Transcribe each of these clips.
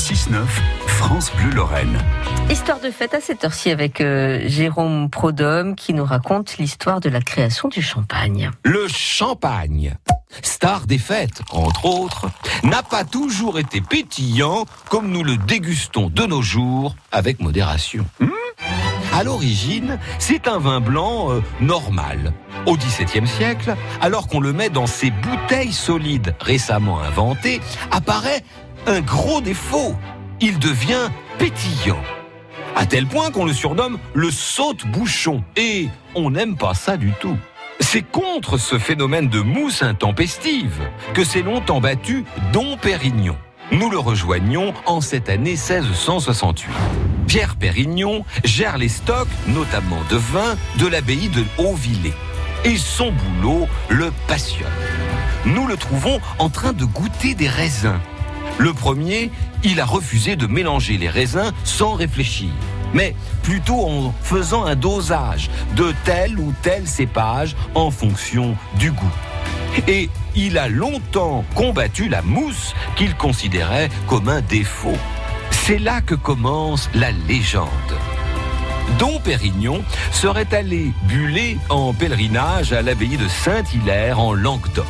6-9, France Bleu Lorraine. Histoire de fête à cette heure-ci avec euh, Jérôme Prodhomme qui nous raconte l'histoire de la création du champagne. Le champagne, star des fêtes, entre autres, n'a pas toujours été pétillant comme nous le dégustons de nos jours avec modération. Hmm à l'origine, c'est un vin blanc euh, normal. Au XVIIe siècle, alors qu'on le met dans ces bouteilles solides récemment inventées, apparaît un gros défaut. Il devient pétillant. À tel point qu'on le surnomme le saute-bouchon. Et on n'aime pas ça du tout. C'est contre ce phénomène de mousse intempestive que s'est longtemps battu Dom Pérignon. Nous le rejoignons en cette année 1668. Pierre Pérignon gère les stocks, notamment de vin, de l'abbaye de Hauvillers. Et son boulot le passionne. Nous le trouvons en train de goûter des raisins. Le premier, il a refusé de mélanger les raisins sans réfléchir, mais plutôt en faisant un dosage de tel ou tel cépage en fonction du goût. Et il a longtemps combattu la mousse qu'il considérait comme un défaut. C'est là que commence la légende. Dom Pérignon serait allé buller en pèlerinage à l'abbaye de Saint-Hilaire en Languedoc.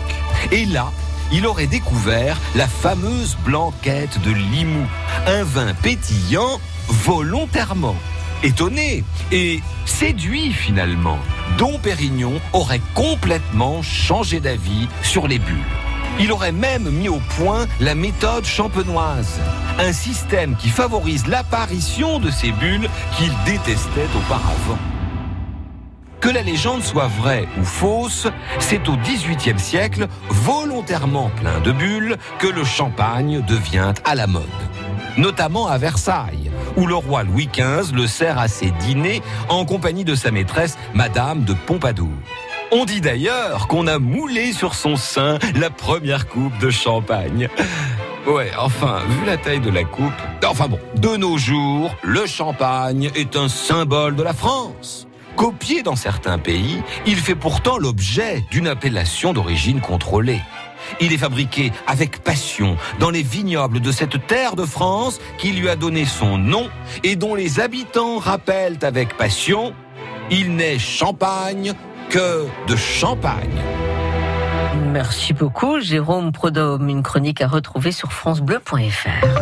Et là, il aurait découvert la fameuse blanquette de Limoux, un vin pétillant volontairement. Étonné et séduit finalement, Dom Pérignon aurait complètement changé d'avis sur les bulles. Il aurait même mis au point la méthode champenoise, un système qui favorise l'apparition de ces bulles qu'il détestait auparavant. Que la légende soit vraie ou fausse, c'est au XVIIIe siècle, volontairement plein de bulles, que le champagne devient à la mode. Notamment à Versailles, où le roi Louis XV le sert à ses dîners en compagnie de sa maîtresse, Madame de Pompadour. On dit d'ailleurs qu'on a moulé sur son sein la première coupe de champagne. Ouais, enfin, vu la taille de la coupe, enfin bon, de nos jours, le champagne est un symbole de la France. Copié dans certains pays, il fait pourtant l'objet d'une appellation d'origine contrôlée. Il est fabriqué avec passion dans les vignobles de cette terre de France qui lui a donné son nom et dont les habitants rappellent avec passion il n'est champagne que de champagne. Merci beaucoup Jérôme Prodhomme, une chronique à retrouver sur francebleu.fr.